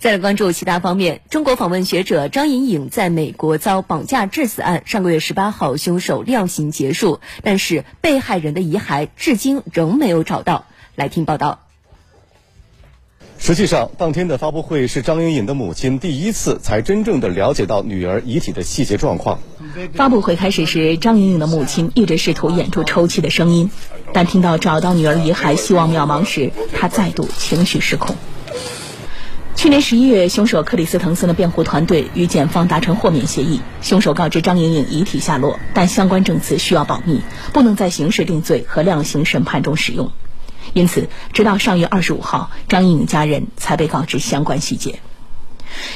再来关注其他方面，中国访问学者张莹颖在美国遭绑架致死案，上个月十八号凶手量刑结束，但是被害人的遗骸至今仍没有找到。来听报道。实际上，当天的发布会是张莹颖的母亲第一次才真正的了解到女儿遗体的细节状况。发布会开始时，张莹颖的母亲一直试图掩住抽泣的声音，但听到找到女儿遗骸希望渺茫时，她再度情绪失控。去年十一月，凶手克里斯滕森的辩护团队与检方达成豁免协议。凶手告知张莹莹遗体下落，但相关证词需要保密，不能在刑事定罪和量刑审判中使用。因此，直到上月二十五号，张莹莹家人才被告知相关细节。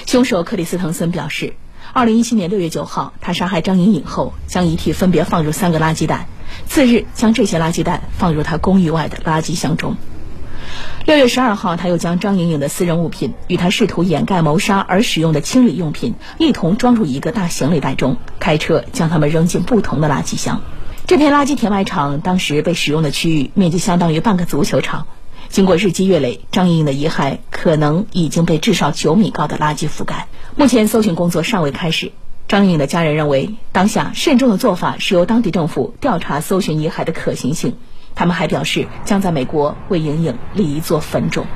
凶手克里斯滕森表示，二零一七年六月九号，他杀害张莹莹后，将遗体分别放入三个垃圾袋，次日将这些垃圾袋放入他公寓外的垃圾箱中。六月十二号，他又将张莹莹的私人物品与他试图掩盖谋杀而使用的清理用品一同装入一个大行李袋中，开车将他们扔进不同的垃圾箱。这片垃圾填埋场当时被使用的区域面积相当于半个足球场。经过日积月累，张莹莹的遗骸可能已经被至少九米高的垃圾覆盖。目前搜寻工作尚未开始。张莹莹的家人认为，当下慎重的做法是由当地政府调查搜寻遗骸的可行性。他们还表示，将在美国为莹莹立一座坟冢。